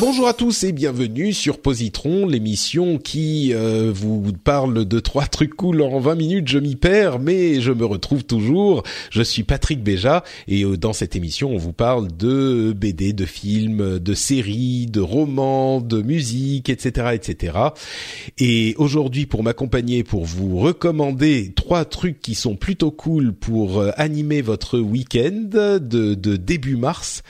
Bonjour à tous et bienvenue sur Positron, l'émission qui euh, vous parle de trois trucs cool en 20 minutes. Je m'y perds, mais je me retrouve toujours. Je suis Patrick Béja et euh, dans cette émission, on vous parle de BD, de films, de séries, de romans, de musique, etc., etc. Et aujourd'hui, pour m'accompagner, pour vous recommander trois trucs qui sont plutôt cool pour euh, animer votre week-end de, de début mars,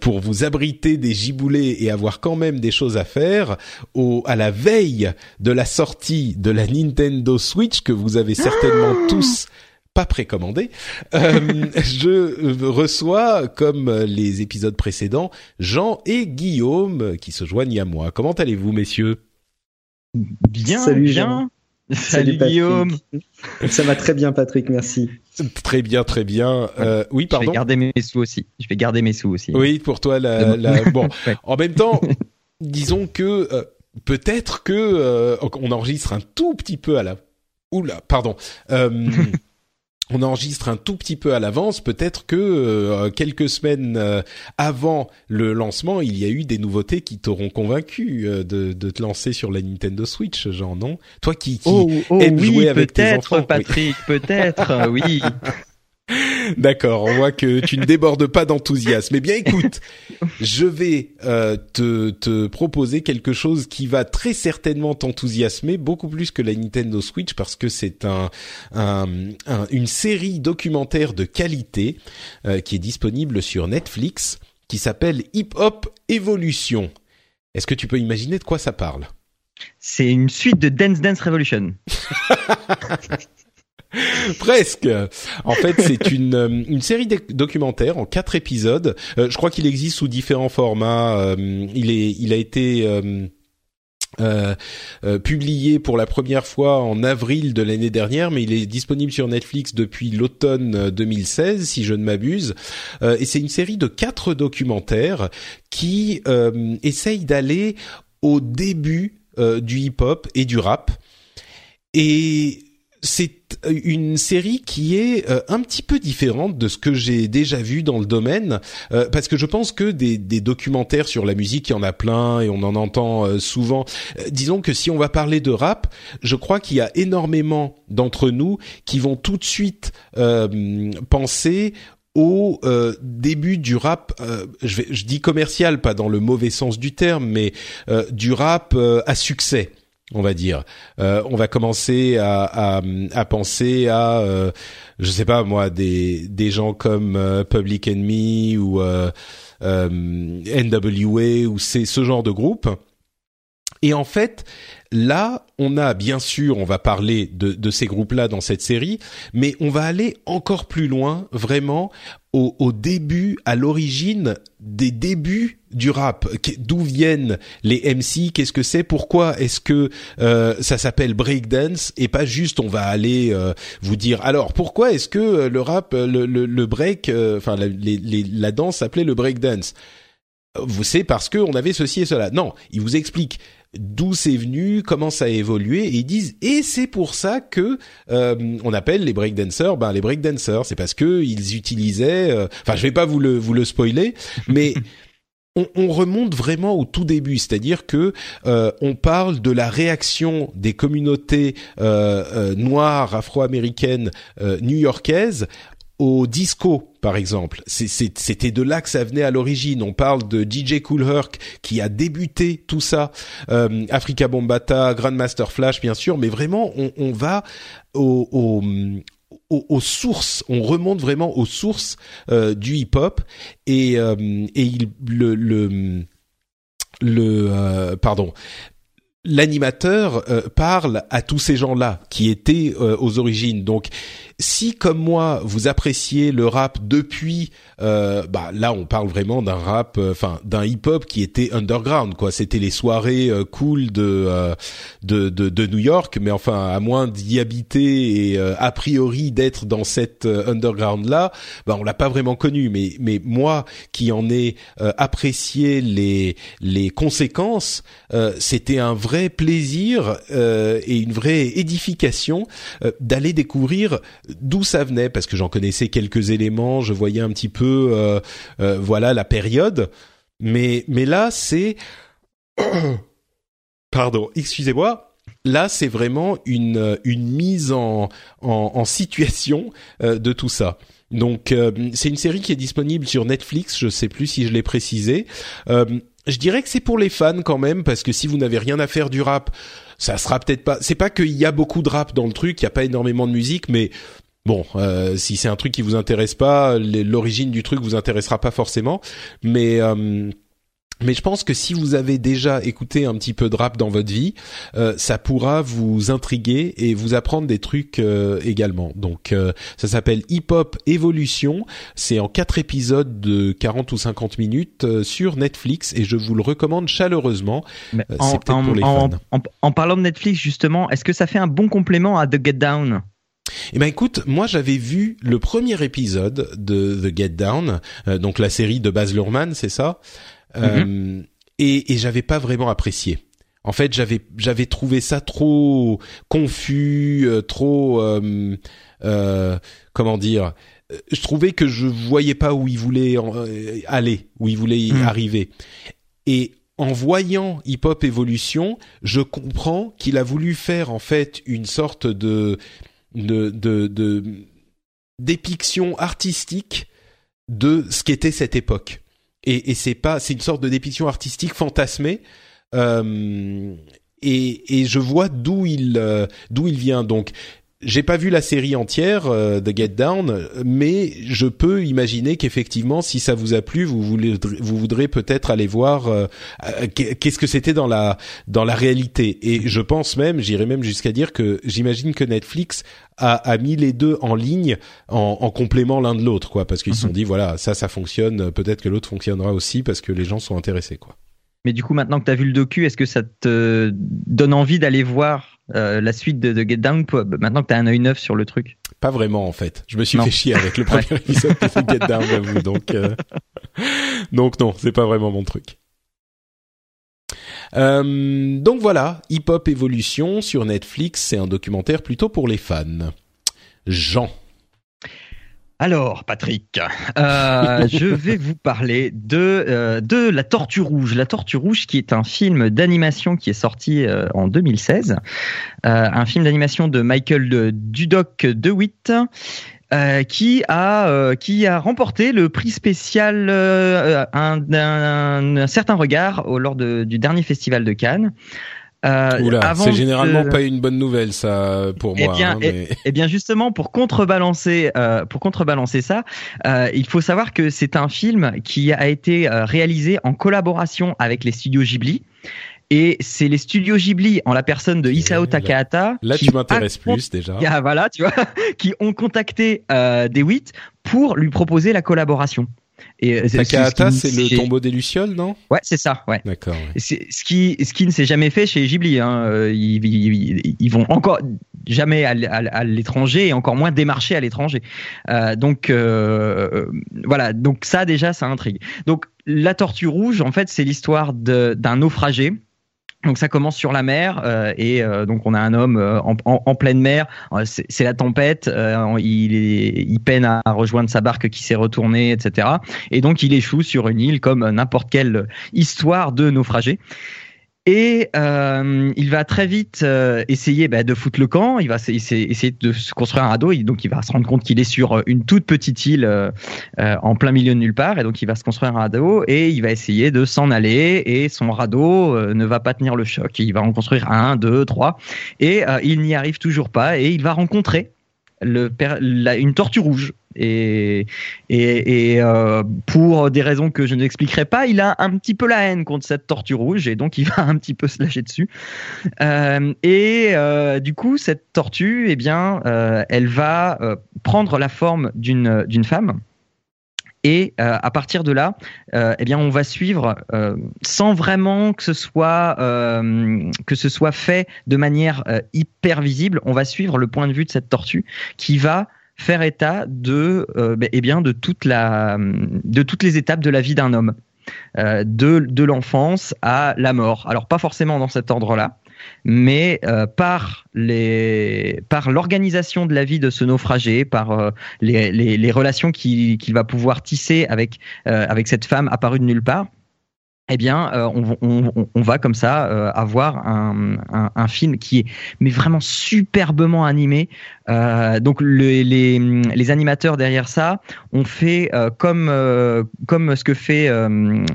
pour vous abriter des giboulées et avoir quand même des choses à faire au, à la veille de la sortie de la Nintendo Switch que vous avez certainement tous pas précommandé. Euh, je reçois, comme les épisodes précédents, Jean et Guillaume qui se joignent à moi. Comment allez-vous, messieurs? Bien, Salut, bien. Jean. Salut. Guillaume. Ça va très bien, Patrick, merci. Très bien, très bien. Euh, oui, Je pardon. vais garder mes sous aussi. Je vais garder mes sous aussi. Oui, pour toi, la, la- bon. Ouais. En même temps, disons que euh, peut-être que euh, on enregistre un tout petit peu à la. Oula, pardon. On enregistre un tout petit peu à l'avance. Peut-être que euh, quelques semaines euh, avant le lancement, il y a eu des nouveautés qui t'auront convaincu euh, de, de te lancer sur la Nintendo Switch, Jean, non? Toi qui, qui Oh, oh aime oui, jouer avec tes peut-être, enfants, oui. Patrick, peut-être, oui. D'accord, on voit que tu ne débordes pas d'enthousiasme. Eh bien, écoute, je vais euh, te, te proposer quelque chose qui va très certainement t'enthousiasmer beaucoup plus que la Nintendo Switch parce que c'est un, un- un- une série documentaire de qualité euh, qui est disponible sur Netflix qui s'appelle Hip Hop Evolution. Est-ce que tu peux imaginer de quoi ça parle? C'est une suite de Dance Dance Revolution. Presque. En fait, c'est une euh, une série de documentaires en quatre épisodes. Euh, je crois qu'il existe sous différents formats. Euh, il est il a été euh, publié pour la première fois en avril de l'année dernière, mais il est disponible sur Netflix depuis l'automne euh, 2016, si je ne m'abuse. Et c'est une série de quatre documentaires qui essayent d'aller au début du hip-hop et du rap. Et c'est une série qui est euh, un petit peu différente de ce que j'ai déjà vu dans le domaine, euh, parce que je pense que des, documentaires sur la musique, il y en a plein et on en entend euh, souvent. Euh, disons que si on va parler de rap, je crois qu'il y a énormément d'entre nous qui vont tout de suite euh, penser au euh, début du rap, euh, je, dis commercial, pas dans le mauvais sens du terme, mais euh, du rap euh, à succès on va dire. Euh, on va commencer à, à, à penser à, euh, je sais pas moi, des des gens comme euh, Public Enemy ou euh, euh, N.W.A. ou c'est ce genre de groupe. Et en fait, là, on a bien sûr, on va parler de, de ces groupes-là dans cette série, mais on va aller encore plus loin, vraiment au, au début, à l'origine des débuts du rap. D'où viennent les MC Qu'est-ce que c'est? Pourquoi est-ce que euh, ça s'appelle breakdance et pas juste on va aller euh, vous dire alors pourquoi est-ce que euh, le rap, euh, le, le, le break, euh, enfin la, les- les- la danse s'appelait le breakdance? Vous c'est parce que on avait ceci et cela. Non, ils vous expliquent d'où c'est venu, comment ça a évolué, et ils disent et c'est pour ça que euh, on appelle les breakdancers, ben les breakdancers, c'est parce que ils utilisaient, euh, enfin je vais pas vous le vous le spoiler, mais on, on remonte vraiment au tout début, c'est-à-dire que euh, on parle de la réaction des communautés euh, euh, noires afro-américaines euh, new-yorkaises au disco, par exemple. C'était de là que ça venait à l'origine. On parle de DJ Cool Herc qui a débuté tout ça, euh, Africa Bombata, Grandmaster Flash, bien sûr, mais vraiment, on, on va au, au aux, sources, on remonte vraiment aux sources euh, du hip-hop et, euh, et il, le, le, euh, pardon l'animateur parle à tous ces gens-là qui étaient aux origines. Donc si comme moi vous appréciez le rap depuis, euh, bah là on parle vraiment d'un rap, euh, enfin d'un hip-hop qui était underground quoi. C'était les soirées euh, cool de, de, de de New York, mais enfin à moins d'y habiter et a priori d'être dans cette underground là, bah on l'a pas vraiment connu. Mais mais moi qui en ai apprécié les les conséquences, c'était un vrai plaisir et une vraie édification d'aller découvrir d'où ça venait parce que j'en connaissais quelques éléments, je voyais un petit peu euh, euh, voilà la période, mais mais là c'est pardon, excusez-moi. Là, c'est vraiment une une mise en en, en situation euh, de tout ça. Donc, c'est une série qui est disponible sur Netflix. Je sais plus si je l'ai précisé. je dirais que c'est pour les fans quand même, parce que si vous n'avez rien à faire du rap, ça sera peut-être pas. C'est pas qu'il y a beaucoup de rap dans le truc, il y a pas énormément de musique, mais Bon, euh, si c'est un truc qui vous intéresse pas, l'origine du truc vous intéressera pas forcément, mais euh, mais je pense que si vous avez déjà écouté un petit peu de rap dans votre vie, euh, ça pourra vous intriguer et vous apprendre des trucs également. Donc ça s'appelle Hip Hop Evolution. C'est en quatre épisodes de 40 ou 50 minutes sur Netflix et je vous le recommande chaleureusement. C'est peut-être pour les fans. en, parlant de Netflix justement, est-ce que ça fait un bon complément à The Get Down? Eh ben écoute, moi j'avais vu le premier épisode de The Get Down, euh, donc la série de Baz Luhrmann, c'est ça, euh, mm-hmm. et, et j'avais pas vraiment apprécié. En fait, j'avais j'avais trouvé ça trop confus, euh, trop comment dire. Je trouvais que je voyais pas où il voulait aller, où il voulait y mm. arriver. Et en voyant Hip Hop Evolution, je comprends qu'il a voulu faire en fait une sorte de de, de, dépiction artistique de ce qu'était cette époque. Et, c'est pas, c'est une sorte de dépiction artistique fantasmée. Euh, et, et je vois d'où il euh, d'où il vient. Donc j'ai pas vu la série entière euh, de Get Down, mais je peux imaginer qu'effectivement, si ça vous a plu, vous voulez, vous voudrez peut-être aller voir euh, euh, qu'est-ce que c'était dans la dans la réalité. Et je pense même, j'irais même jusqu'à dire que j'imagine que Netflix a, a, mis les deux en ligne en, en complément l'un de l'autre, quoi, parce qu'ils se sont mhm. dit voilà, ça, ça fonctionne, peut-être que l'autre fonctionnera aussi parce que les gens sont intéressés, quoi. Mais du coup, maintenant que tu as vu le docu, est-ce que ça te donne envie d'aller voir euh, la suite de, Get Down maintenant que tu as un œil neuf sur le truc Pas vraiment en fait. Je me suis fait chier avec le premier épisode de Get Down, j'avoue. Donc, euh... donc non, c'est pas vraiment mon truc. Euh, donc voilà, Hip Hop Evolution sur Netflix, c'est un documentaire plutôt pour les fans. Jean. Alors, Patrick, euh, je vais vous parler de euh, de La Tortue Rouge. La Tortue Rouge, qui est un film d'animation qui est sorti euh, en 2016, un film d'animation de Michael Dudoc DeWitt. qui a qui a remporté le prix spécial un, un, certain regard au, lors du dernier festival de Cannes. Euh, c'est généralement pas une bonne nouvelle ça pour eh moi. Bien, hein, et, eh bien justement pour contrebalancer euh, pour contrebalancer ça, euh, il faut savoir que c'est un film qui a été réalisé en collaboration avec les studios Ghibli. Et c'est les studios Ghibli, en la personne de Isao Takahata. Là, tu m'intéresses plus déjà. Ah, voilà, tu vois, qui ont contacté euh, DeWitt pour lui proposer la collaboration. Et euh, Takahata, c'est le tombeau des lucioles, non? Ouais, c'est ça. Ouais. D'accord. Ce qui ce qui ne s'est jamais fait chez Ghibli. Hein. Euh, ils, ils, ils, vont encore jamais à, à, l'étranger et encore moins démarcher à l'étranger. Euh, donc euh, voilà. Donc ça déjà, ça intrigue. Donc la tortue rouge, en fait, c'est l'histoire d'un naufragé donc ça commence sur la mer euh, et euh, donc on a un homme euh, en, en, en, pleine mer, c'est la tempête, il, est, il peine à rejoindre sa barque qui s'est retournée, etc. Et donc il échoue sur une île comme n'importe quelle histoire de naufragé. Et euh, il va très vite euh, essayer bah, de foutre le camp. Il va essayer de se construire un radeau. Donc il va se rendre compte qu'il est sur une toute petite île euh, en plein milieu de nulle part. Et donc il va se construire un radeau et il va essayer de s'en aller. Et son radeau ne va pas tenir le choc. Il va en construire un, deux, trois. Et il n'y arrive toujours pas. Et il va rencontrer une tortue rouge et, euh, pour des raisons que je n'expliquerai pas, il a un petit peu la haine contre cette tortue rouge et donc il va un petit peu se lâcher dessus. Euh, et euh, du coup, cette tortue, eh bien, elle va prendre la forme d'une femme. Et à partir de là, eh bien, on va suivre sans vraiment que ce soit que ce soit fait de manière hyper visible. On va suivre le point de vue de cette tortue qui va faire état de, euh, ben, eh bien, de, toute la, de toutes les étapes de la vie d'un homme, euh, de, de l'enfance à la mort. Alors pas forcément dans cet ordre-là, mais euh, par les par l'organisation de la vie de ce naufragé, par euh, les, les, relations qu'il va pouvoir tisser avec avec cette femme apparue de nulle part, eh bien, euh, on, on, on, va comme ça euh, avoir un, un, un, film qui est mais vraiment superbement animé. Euh, donc le, les, les, animateurs derrière ça ont fait euh, comme comme ce que fait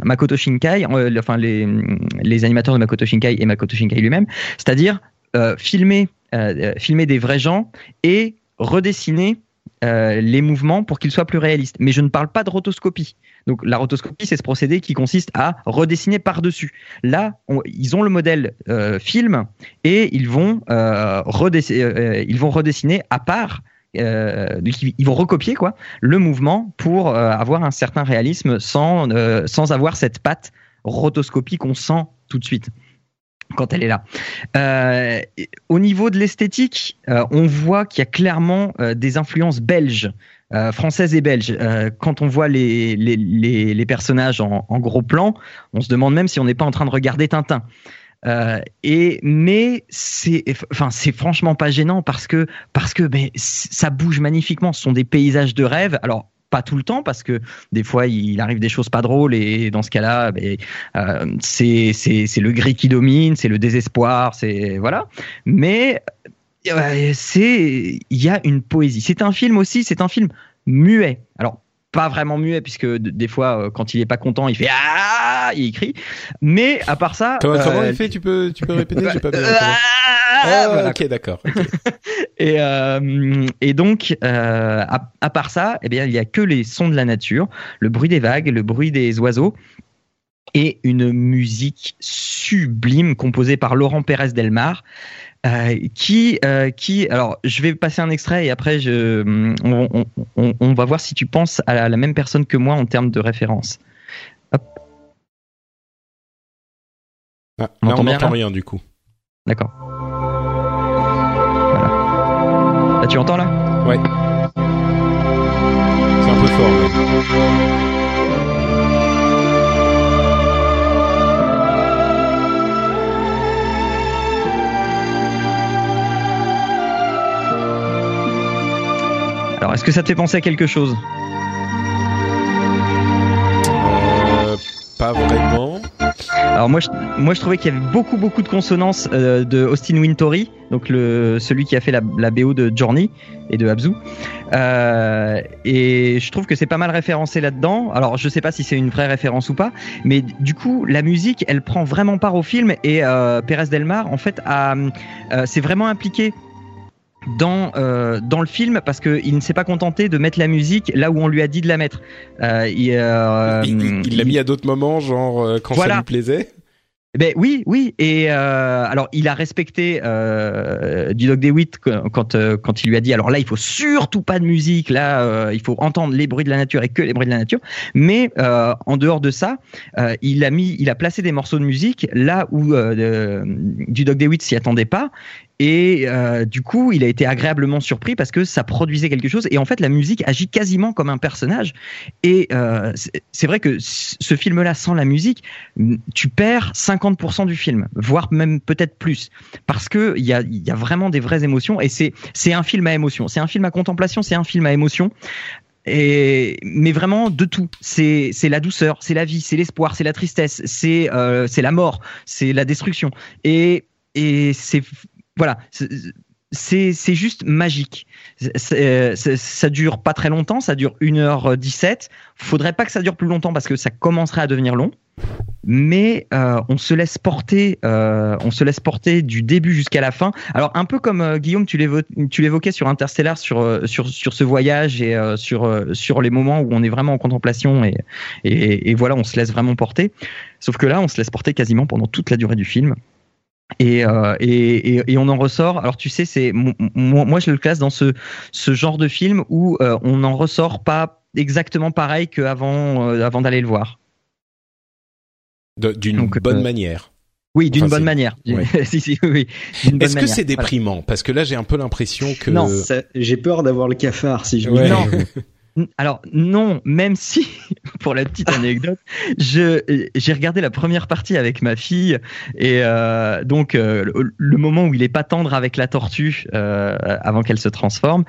Makoto Shinkai, enfin les, les animateurs de Makoto Shinkai et Makoto Shinkai lui-même, c'est-à-dire filmer filmer des vrais gens et redessiner les mouvements pour qu'ils soient plus réalistes. Mais je ne parle pas de rotoscopie. Donc la rotoscopie, c'est ce procédé qui consiste à redessiner par-dessus. Là, ils ont le modèle euh, film et ils vont, euh, redessiner, euh, ils vont redessiner à part. ils vont recopier quoi le mouvement pour avoir un certain réalisme sans sans avoir cette patte rotoscopie qu'on sent tout de suite quand elle est là. Au niveau de l'esthétique, on voit qu'il y a clairement des influences belges euh, française et belge. Euh, quand on voit les, les, personnages en, gros plan, on se demande même si on n'est pas en train de regarder Tintin. Euh, et mais c'est enfin c'est franchement pas gênant parce que parce que ça bouge magnifiquement. Ce sont des paysages de rêve. Alors pas tout le temps parce que des fois il arrive des choses pas drôles et dans ce cas-là ben, euh, c'est le gris qui domine, c'est le désespoir, c'est voilà. Mais c'est il y a une poésie. C'est un film aussi, c'est un film muet. Alors pas vraiment muet puisque des fois euh, quand il est pas content il fait ah! Il crie mais à part ça comment, euh, il fait? Tu peux tu peux répéter j'ai pas bien ah, ah ok d'accord et euh, et donc euh, à, à, part ça eh bien il y a que les sons de la nature le bruit des vagues le bruit des oiseaux et une musique sublime composée par Laurent Pérez Delmar euh, qui, euh, qui, alors, je vais passer un extrait et après, je, on, on, on, on va voir si tu penses à la, la, même personne que moi en termes de référence. Hop. Ah, là, on n'entend rien du coup. D'accord. Voilà. Là, tu entends là? Ouais. C'est un peu fort. Mais... Alors, est-ce que ça te fait penser à quelque chose euh, Pas vraiment. Alors moi, je, moi, je trouvais qu'il y avait beaucoup, beaucoup de consonances euh, de Austin Wintory, donc le, celui qui a fait la, la BO de Journey et de Abzu. Euh, et je trouve que c'est pas mal référencé là-dedans. Alors, je sais pas si c'est une vraie référence ou pas, mais du coup, la musique, elle prend vraiment part au film et euh, Pérez Delmar, en fait, a, euh, c'est vraiment impliqué dans euh, dans le film parce que il ne s'est pas contenté de mettre la musique là où on lui a dit de la mettre. Euh, il l'a il, mis à d'autres moments, genre euh, quand voilà. ça lui plaisait. Ben oui, oui, et euh, alors il a respecté euh, du Dog DeWitt quand euh, quand il lui a dit alors là il faut surtout pas de musique, là euh, il faut entendre les bruits de la nature et que les bruits de la nature, mais euh, en dehors de ça, euh, il a mis, il a placé des morceaux de musique là où du Dog DeWitt s'y attendait pas et euh, du coup, il a été agréablement surpris parce que ça produisait quelque chose. Et en fait, la musique agit quasiment comme un personnage. Et euh, c'est vrai que ce film-là, sans la musique, tu perds 50% du film, voire même peut-être plus, parce que il y a, y a vraiment des vraies émotions. Et c'est un film à émotion. C'est un film à contemplation. C'est un film à émotion et mais vraiment de tout. C'est la douceur, c'est la vie, c'est l'espoir, c'est la tristesse, c'est euh, la mort, c'est la destruction. Et c'est voilà, c'est juste magique. C'est, ça dure pas très longtemps, ça dure 1h17. Faudrait pas que ça dure plus longtemps parce que ça commencerait à devenir long. Mais euh, on se laisse porter, euh, on se laisse porter du début jusqu'à la fin. Alors un peu comme euh, Guillaume, tu l'évoquais sur Interstellar, sur euh, sur sur ce voyage et euh, sur sur les moments où on est vraiment en contemplation et, et et voilà, on se laisse vraiment porter. Sauf que là, on se laisse porter quasiment pendant toute la durée du film. Et, euh, et, et, et, on en ressort. Alors tu sais, c'est moi, moi je le classe dans ce ce genre de film où euh, on n'en ressort pas exactement pareil qu'avant euh, avant d'aller le voir. D'une bonne manière. Oui, d'une enfin, bonne manière. Ouais. si, si, oui. Est-ce que c'est déprimant? Voilà. Parce que là, j'ai un peu l'impression que. Non, j'ai peur d'avoir le cafard si je. Ouais. Non. Alors non, même si, pour la petite anecdote, j'ai regardé la première partie avec ma fille et euh, donc euh, le, moment où il est pas tendre avec la tortue euh, avant qu'elle se transforme.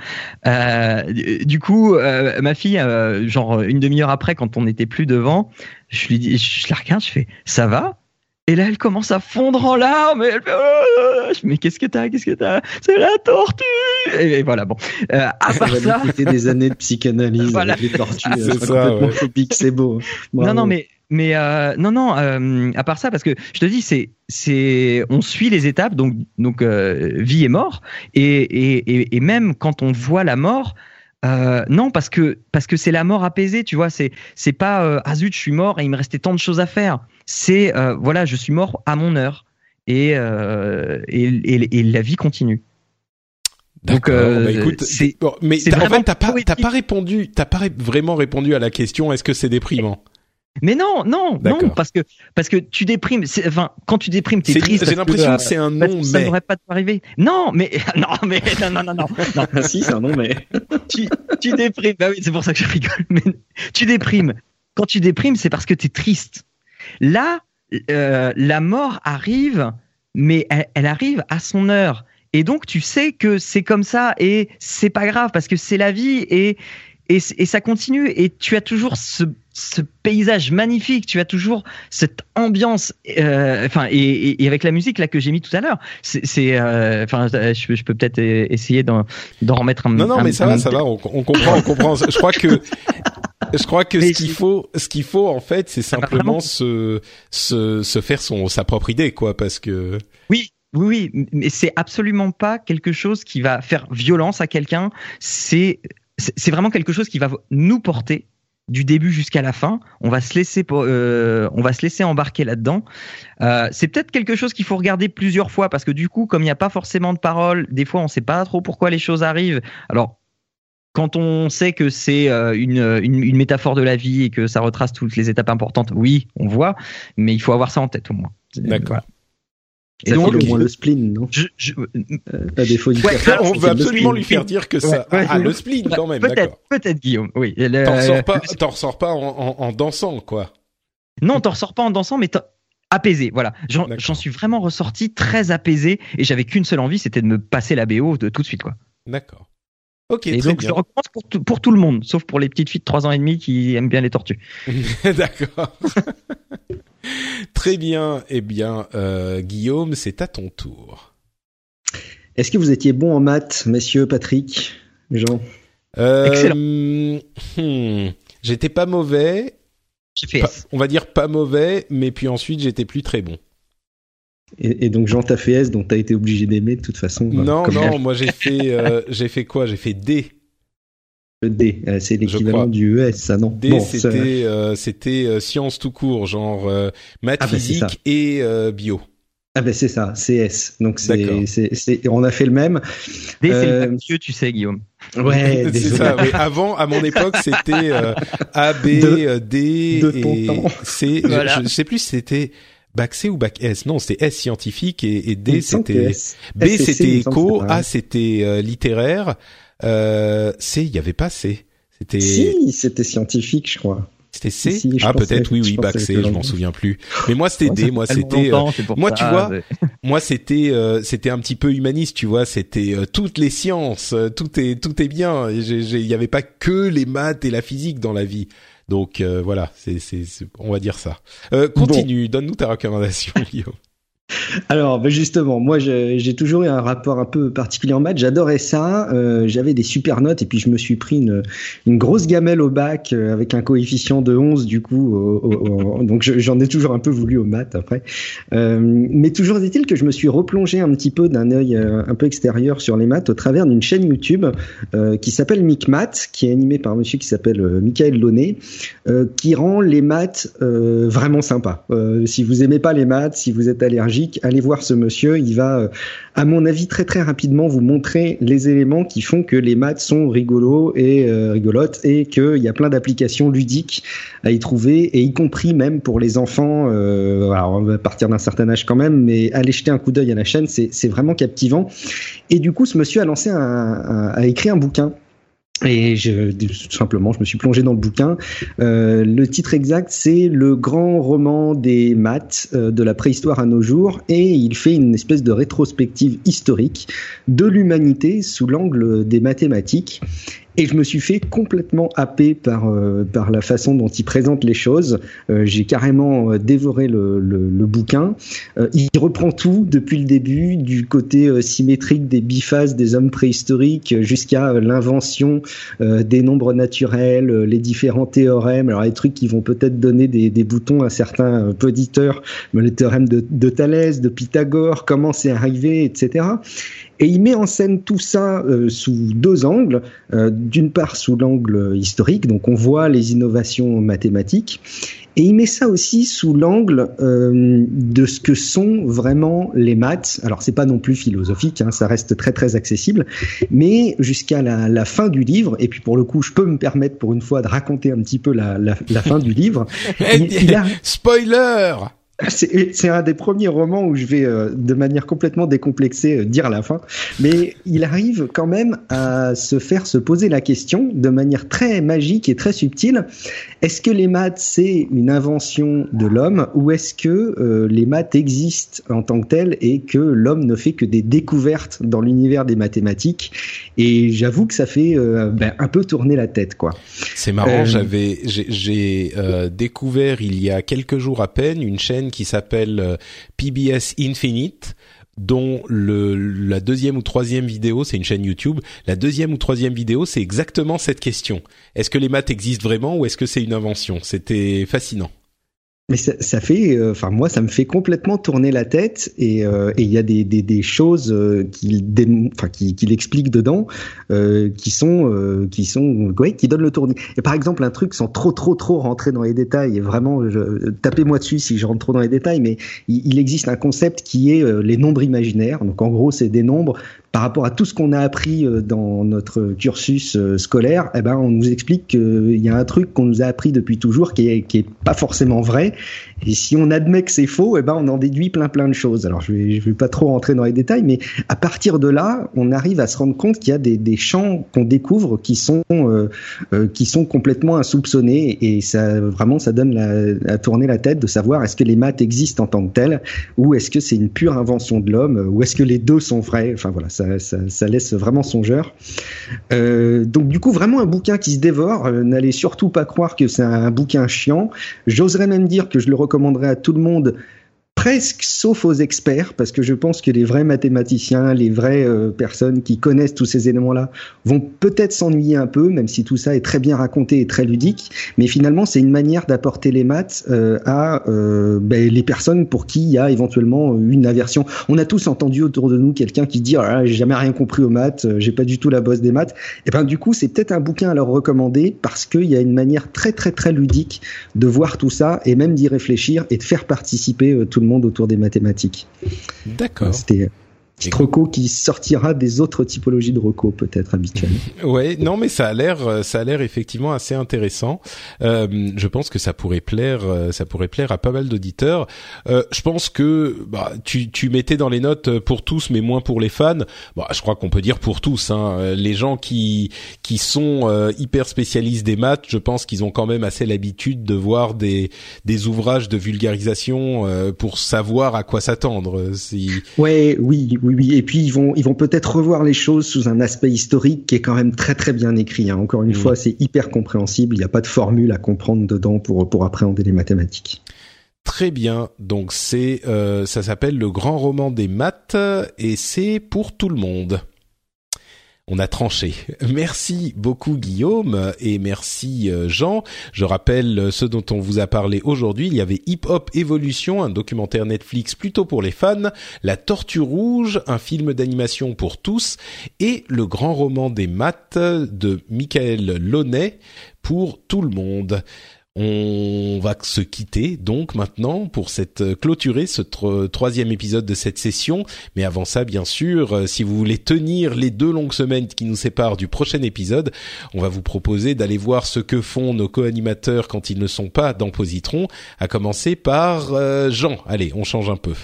Du coup, ma fille, genre une demi-heure après, quand on n'était plus devant, je lui dis, je la regarde, je fais, ça va? Et là, elle commence à fondre en larmes. Et elle fait, oh, mais qu'est-ce que t'as Qu'est-ce que t'as? C'est la tortue. Et, et voilà. Bon. Euh, à part ça, des années de psychanalyse voilà. avec les tortues. c'est ça. Ouais. c'est beau. Bravo. Non, non, mais mais euh, non, non. Euh, à part ça, parce que je te dis, c'est c'est on suit les étapes, donc donc euh, vie et mort, et, et et même quand on voit la mort. Euh, non, parce que parce que c'est la mort apaisée, tu vois. C'est c'est pas euh, ah zut, je suis mort et il me restait tant de choses à faire. C'est euh, voilà, je suis mort à mon heure et euh, et, et, et, la vie continue. Donc, bah, écoute, bon, mais en fait, t'as pas t'as pas répondu, t'as pas vraiment répondu à la question. Est-ce que c'est déprimant? Mais non, non, non, parce que parce que tu déprimes. Enfin, quand tu déprimes, t'es triste. J'ai l'impression que, que c'est un non, mais ça n'aurait pas dû arriver. Non, mais non, mais non, non, non, non. non. si, c'est un non, mais tu tu déprimes. Bah oui, c'est pour ça que je rigole. Mais tu déprimes. Quand tu déprimes, c'est parce que t'es triste. Là, euh, la mort arrive, mais elle, arrive à son heure. Et donc, tu sais que c'est comme ça et c'est pas grave parce que c'est la vie et et, et, ça continue et tu as toujours ce, ce, paysage magnifique, tu as toujours cette ambiance, euh, enfin et, et, avec la musique là que j'ai mis tout à l'heure, c'est, euh, enfin je, je, peux peut-être essayer d'en, d'en remettre un. Non non un, mais ça va ça va, on, on comprend on comprend. je crois que je crois que ce qu'il faut, ce qu'il faut en fait, c'est simplement se, se se faire son sa propre idée quoi, parce que. Oui, oui, oui, mais c'est absolument pas quelque chose qui va faire violence à quelqu'un. C'est c'est vraiment quelque chose qui va nous porter du début jusqu'à la fin. On va se laisser, euh, on va se laisser embarquer là-dedans. Euh, c'est peut-être quelque chose qu'il faut regarder plusieurs fois parce que du coup, comme il n'y a pas forcément de paroles, des fois on ne sait pas trop pourquoi les choses arrivent. Alors quand on sait que c'est euh, une, une, une, métaphore de la vie et que ça retrace toutes les étapes importantes, oui, on voit, mais il faut avoir ça en tête au moins. D'accord. Voilà. Et ça donc, au moins le spleen, non? je, je, euh, à défaut du ouais, On va absolument lui faire dire que ça. Ouais, ouais, ah, le spleen quand même. Peut-être, peut-être Guillaume. Oui. Le... T'en ressors pas, t'en ressors pas en, en, en, dansant, quoi. Non, t'en ressors pas en dansant, mais apaisé. Voilà. J'en suis vraiment ressorti très apaisé et j'avais qu'une seule envie, c'était de me passer la BO de tout de suite, quoi. D'accord. Ok, et très donc bien. je recommence pour tout, pour tout le monde, sauf pour les petites filles de 3 ans et demi qui aiment bien les tortues. D'accord. très bien. Eh bien, euh, Guillaume, c'est à ton tour. Est-ce que vous étiez bon en maths, messieurs Patrick, Jean euh, Excellent. Hmm, j'étais pas mauvais. J'ai fait pas, on va dire pas mauvais, mais puis ensuite j'étais plus très bon. Et, et, donc Jean t'a fait S, donc t'as été obligé d'aimer de toute façon. Non, non, elle. moi j'ai fait, euh, j'ai fait quoi? J'ai fait D. Le D, euh, c'est l'équivalent du ES, ça non? D, bon, c'était, euh, c'était euh, sciences tout court, genre maths, ah, physique bah, et bio. Ah ben c'est ça, CS. Donc c'est, c'est, c'est, on a fait le même. D, c'est le monsieur, tu sais, Guillaume. Ouais, c'est ça. Oui. Avant, à mon époque, c'était A, B, de, D de et C. Voilà. Je, je sais plus, c'était bac C ou bac S? Non, c'était S scientifique et, et D c'était B c'était éco, A c'était euh, littéraire, euh, C il y avait pas C. C'était Si, c'était scientifique, je crois. c'était C? ah peut-être oui oui bac C, je m'en souviens plus. Mais moi c'était D, moi c'était euh, moi tu vois, moi c'était euh, c'était un petit peu humaniste, tu vois, c'était euh, toutes les sciences, tout est tout est bien, il y avait pas que les maths et la physique dans la vie. Donc voilà, c'est c'est on va dire ça. continue, donne-nous ta recommandation, Guillaume. Alors, ben justement, moi, j'ai toujours eu un rapport un peu particulier en maths. J'adorais ça. Euh, J'avais des super notes et puis je me suis pris une, grosse gamelle au bac euh, avec un coefficient de 11 du coup. Donc, j'en ai toujours un peu voulu au maths après. Euh, mais toujours est-il que je me suis replongé un petit peu d'un œil un peu extérieur sur les maths au travers d'une chaîne YouTube qui s'appelle MicMath, qui est animée par un monsieur qui s'appelle Michael Launay, qui rend les maths vraiment sympas. si vous aimez pas les maths, si vous êtes allergique allez voir ce monsieur. Il va, euh, à mon avis, très très rapidement vous montrer les éléments qui font que les maths sont rigolos et euh, rigolotes et qu'il y a plein d'applications ludiques à y trouver et y compris même pour les enfants. Euh, partir d'un certain âge quand même, mais allez jeter un coup d'œil à la chaîne, c'est vraiment captivant. Et du coup, ce monsieur a lancé a écrit un bouquin et je, tout simplement, je me suis plongé dans le bouquin. Euh, le titre exact, c'est Le grand roman des maths euh, de la préhistoire à nos jours, et il fait une espèce de rétrospective historique de l'humanité sous l'angle des mathématiques. Et je me suis fait complètement happer par euh, par la façon dont il présente les choses. Euh, j'ai carrément euh, dévoré le, le, le bouquin. il reprend tout depuis le début, du côté symétrique des biphases des hommes préhistoriques jusqu'à l'invention des nombres naturels, les différents théorèmes. Alors les trucs qui vont peut-être donner des, des boutons à certains auditeurs, le théorème de, de Thalès, de Pythagore, comment c'est arrivé, etc. Et il met en scène tout ça euh, sous deux angles. Euh, d'une part sous l'angle historique, donc on voit les innovations mathématiques, et il met ça aussi sous l'angle euh, de ce que sont vraiment les maths. Alors c'est pas non plus philosophique, hein, ça reste très très accessible, mais jusqu'à la, la, fin du livre. Et puis pour le coup, je peux me permettre pour une fois de raconter un petit peu la, la, la fin du livre. il, a... Spoiler c'est un des premiers romans où je vais euh, de manière complètement décomplexée euh, dire la fin, mais il arrive quand même à se faire se poser la question de manière très magique et très subtile. Est-ce que les maths c'est une invention de l'homme ou est-ce que euh, les maths existent en tant que telles et que l'homme ne fait que des découvertes dans l'univers des mathématiques? Et j'avoue que ça fait ben, un peu tourner la tête, quoi. C'est marrant, j'avais j'ai découvert il y a quelques jours à peine une chaîne qui s'appelle euh, PBS Infinite dont la deuxième ou troisième vidéo, c'est une chaîne YouTube, la deuxième ou troisième vidéo, c'est exactement cette question. Est-ce que les maths existent vraiment ou est-ce que c'est une invention? C'était fascinant. Mais ça, ça fait, euh, enfin moi, ça me fait complètement tourner la tête et euh, il y a des, des, choses euh, qu'il qui, qui explique dedans euh, qui sont qui sont ouais, qui donnent le tournis. Et par exemple un truc sans trop trop trop rentrer dans les détails et vraiment tapez-moi dessus si je rentre trop dans les détails, mais il existe un concept qui est les nombres imaginaires. Donc en gros c'est des nombres par rapport à tout ce qu'on a appris euh, dans notre cursus euh, scolaire, eh ben, on nous explique qu'il y a un truc qu'on nous a appris depuis toujours qui est, pas forcément vrai. Et si on admet que c'est faux, eh ben, on en déduit plein plein de choses. Alors, je vais, vais pas trop rentrer dans les détails, mais à partir de là, on arrive à se rendre compte qu'il y a des, champs qu'on découvre qui sont, euh, qui sont complètement insoupçonnés. Et ça, vraiment, ça donne à tourner la tête de savoir est-ce que les maths existent en tant que telles ou est-ce que c'est une pure invention de l'homme ou est-ce que les deux sont vrais. Enfin, voilà, ça ça, laisse vraiment songeur. Euh, donc du coup, vraiment un bouquin qui se dévore. Euh, n'allez surtout pas croire que c'est un bouquin chiant. J'oserais même dire que je le recommanderais à tout le monde presque sauf aux experts, parce que je pense que les vrais mathématiciens, les vraies euh, personnes qui connaissent tous ces éléments-là vont peut-être s'ennuyer un peu, même si tout ça est très bien raconté et très ludique. Mais finalement, c'est une manière d'apporter les maths euh, à euh, ben, les personnes pour qui il y a éventuellement une aversion. On a tous entendu autour de nous quelqu'un qui dit ah, j'ai jamais rien compris aux maths, j'ai pas du tout la bosse des maths. Et ben du coup, c'est peut-être un bouquin à leur recommander parce qu'il y a une manière très très très ludique de voir tout ça et même d'y réfléchir et de faire participer tout le monde autour des mathématiques. D'accord. C'était Petite reco qui sortira des autres typologies de reco peut-être habituelles. ouais, non mais ça a l'air, ça a l'air effectivement assez intéressant. Euh, je pense que ça pourrait plaire, euh, ça pourrait plaire à pas mal d'auditeurs. Euh, je pense que bah, tu, tu mettais dans les notes pour tous, mais moins pour les fans. Bah, je crois qu'on peut dire pour tous. Hein. Les gens qui qui sont euh, hyper spécialistes des maths, je pense qu'ils ont quand même assez l'habitude de voir des des ouvrages de vulgarisation euh, pour savoir à quoi s'attendre. Si... Ouais, oui, oui, oui. Et puis ils vont, ils vont peut-être revoir les choses sous un aspect historique qui est quand même très très bien écrit. Hein. Encore une mmh. fois, c'est hyper compréhensible. Il n'y a pas de formule à comprendre dedans pour pour appréhender les mathématiques. Très bien. Donc c'est, euh, ça s'appelle le grand roman des maths et c'est pour tout le monde on a tranché. Merci beaucoup Guillaume et merci euh, Jean. Je rappelle euh, ce dont on vous a parlé aujourd'hui. Il y avait Hip Hop Evolution, un documentaire Netflix plutôt pour les fans, La Tortue Rouge, un film d'animation pour tous et le grand roman des maths de Michael Launay pour tout le monde. On va se quitter donc maintenant pour cette euh, clôturer ce troisième épisode de cette session. Mais avant ça, bien sûr, euh, si vous voulez tenir les deux longues semaines qui nous séparent du prochain épisode, on va vous proposer d'aller voir ce que font nos co-animateurs quand ils ne sont pas dans Positron, à commencer par euh, Jean. Allez, on change un peu.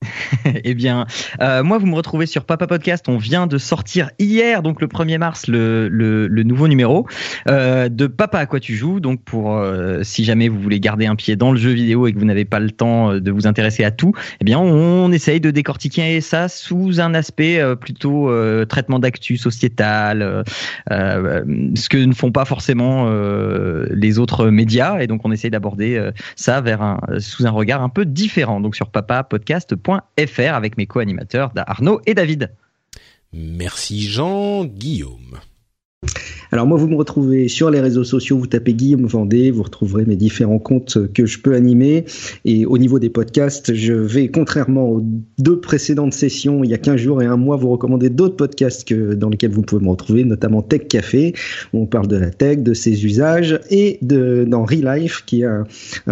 eh bien, euh, moi, vous me retrouvez sur Papa Podcast. On vient de sortir hier, donc le 1er mars, le, le, le nouveau numéro euh, de Papa à quoi tu joues. Donc, pour euh, si jamais vous voulez garder un pied dans le jeu vidéo et que vous n'avez pas le temps de vous intéresser à tout, eh bien, on essaye de décortiquer ça sous un aspect plutôt traitement d'actu sociétal, ce que ne font pas forcément les autres médias. Et donc, on essaye d'aborder ça vers un, sous un regard un peu différent. Donc, sur Papa Podcast avec mes co-animateurs Arnaud et David. Merci Jean, Guillaume. Alors moi, vous me retrouvez sur les réseaux sociaux, vous tapez Guillaume Vendée, vous retrouverez mes différents comptes que je peux animer. Et au niveau des podcasts, je vais, contrairement aux deux précédentes sessions, il y a 15 jours et un mois, vous recommander d'autres podcasts que, dans lesquels vous pouvez me retrouver, notamment Tech Café, où on parle de la tech, de ses usages, et dans Relife, qui est un,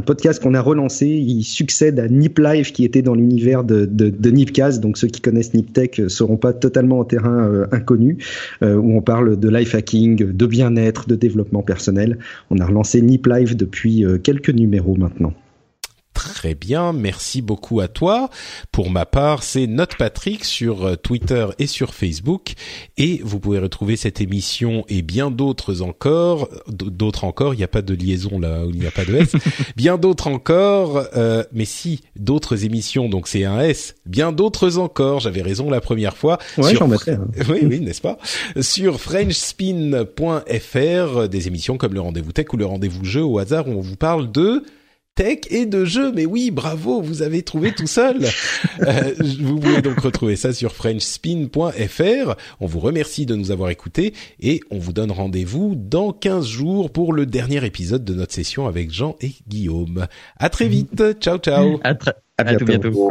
podcast qu'on a relancé. Il succède à Nip Life, qui était dans l'univers de, Nipcast. Donc ceux qui connaissent Niptech seront pas totalement en terrain euh, inconnu, euh, où on parle de life de bien-être, de développement personnel. On a relancé Nip Live depuis euh, quelques numéros maintenant. Très bien, merci beaucoup à toi. Pour ma part, c'est Note Patrick sur euh, Twitter et sur Facebook. Et vous pouvez retrouver cette émission et bien d'autres encore, d'autres encore, il n'y a pas de liaison là où il n'y a pas de S, bien d'autres encore, euh, mais si, d'autres émissions, donc c'est un S, bien d'autres encore, j'avais raison la première fois. Ouais, j'en mettrai. Hein. Oui, oui, n'est-ce pas? Sur FrenchSpin.fr, des émissions comme le Rendez-vous Tech ou le Rendez-vous Jeu au hasard où on vous parle de tech et de jeux. Mais oui, bravo, vous avez trouvé tout seul. euh, vous pouvez donc retrouver ça sur frenchspin.fr. On vous remercie de nous avoir écoutés et on vous donne rendez-vous dans 15 jours pour le dernier épisode de notre session avec Jean et Guillaume. À très vite. Ciao, ciao. À, à, à bientôt. bientôt.